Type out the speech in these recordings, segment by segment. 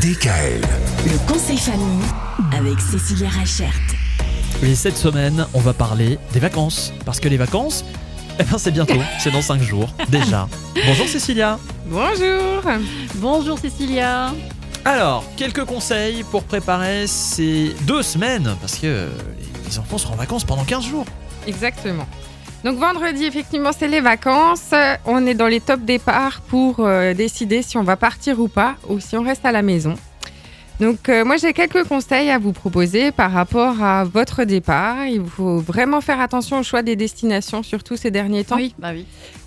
DKL. Le conseil famille avec Cécilia Rachert. Et cette semaine, on va parler des vacances. Parce que les vacances, eh ben c'est bientôt, c'est dans 5 jours, déjà. Bonjour Cécilia. Bonjour Bonjour Cécilia. Alors, quelques conseils pour préparer ces deux semaines, parce que les enfants seront en vacances pendant 15 jours. Exactement. Donc vendredi, effectivement, c'est les vacances. On est dans les top départs pour euh, décider si on va partir ou pas, ou si on reste à la maison. Donc euh, moi, j'ai quelques conseils à vous proposer par rapport à votre départ. Il faut vraiment faire attention au choix des destinations, surtout ces derniers temps. Oui, bah oui.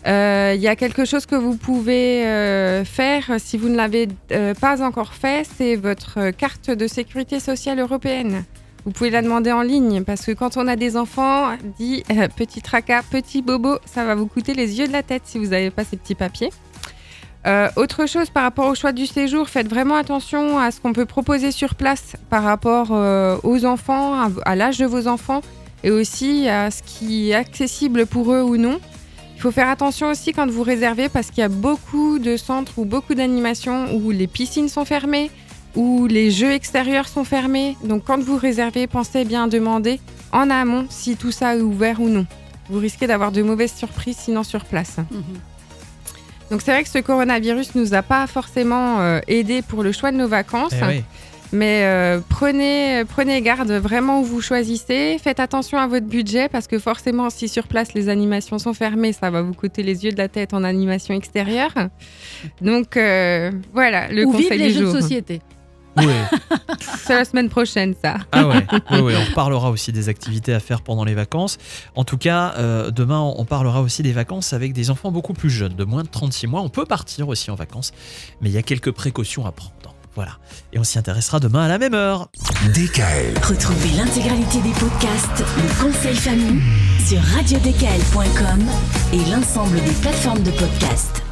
Euh, Il y a quelque chose que vous pouvez euh, faire si vous ne l'avez euh, pas encore fait, c'est votre carte de sécurité sociale européenne. Vous pouvez la demander en ligne parce que quand on a des enfants, dit euh, petit tracas, petit bobo, ça va vous coûter les yeux de la tête si vous n'avez pas ces petits papiers. Euh, autre chose par rapport au choix du séjour, faites vraiment attention à ce qu'on peut proposer sur place par rapport euh, aux enfants, à, à l'âge de vos enfants et aussi à ce qui est accessible pour eux ou non. Il faut faire attention aussi quand vous réservez parce qu'il y a beaucoup de centres ou beaucoup d'animations où les piscines sont fermées, où les jeux extérieurs sont fermés. Donc quand vous réservez, pensez bien à demander en amont si tout ça est ouvert ou non. Vous risquez d'avoir de mauvaises surprises sinon sur place. Mhm. Donc c'est vrai que ce coronavirus nous a pas forcément euh, aidé pour le choix de nos vacances. Eh oui. Mais euh, prenez, prenez garde vraiment où vous choisissez. Faites attention à votre budget parce que forcément, si sur place les animations sont fermées, ça va vous coûter les yeux de la tête en animation extérieure. Donc euh, voilà le Ou vive conseil les du jeux jour. de société. Ouais. C'est la semaine prochaine, ça. Ah ouais, ouais, ouais, on reparlera aussi des activités à faire pendant les vacances. En tout cas, euh, demain, on parlera aussi des vacances avec des enfants beaucoup plus jeunes, de moins de 36 mois. On peut partir aussi en vacances, mais il y a quelques précautions à prendre. Voilà. Et on s'y intéressera demain à la même heure. DKL. Retrouvez l'intégralité des podcasts Le conseil famille sur radiodkl.com et l'ensemble des plateformes de podcasts.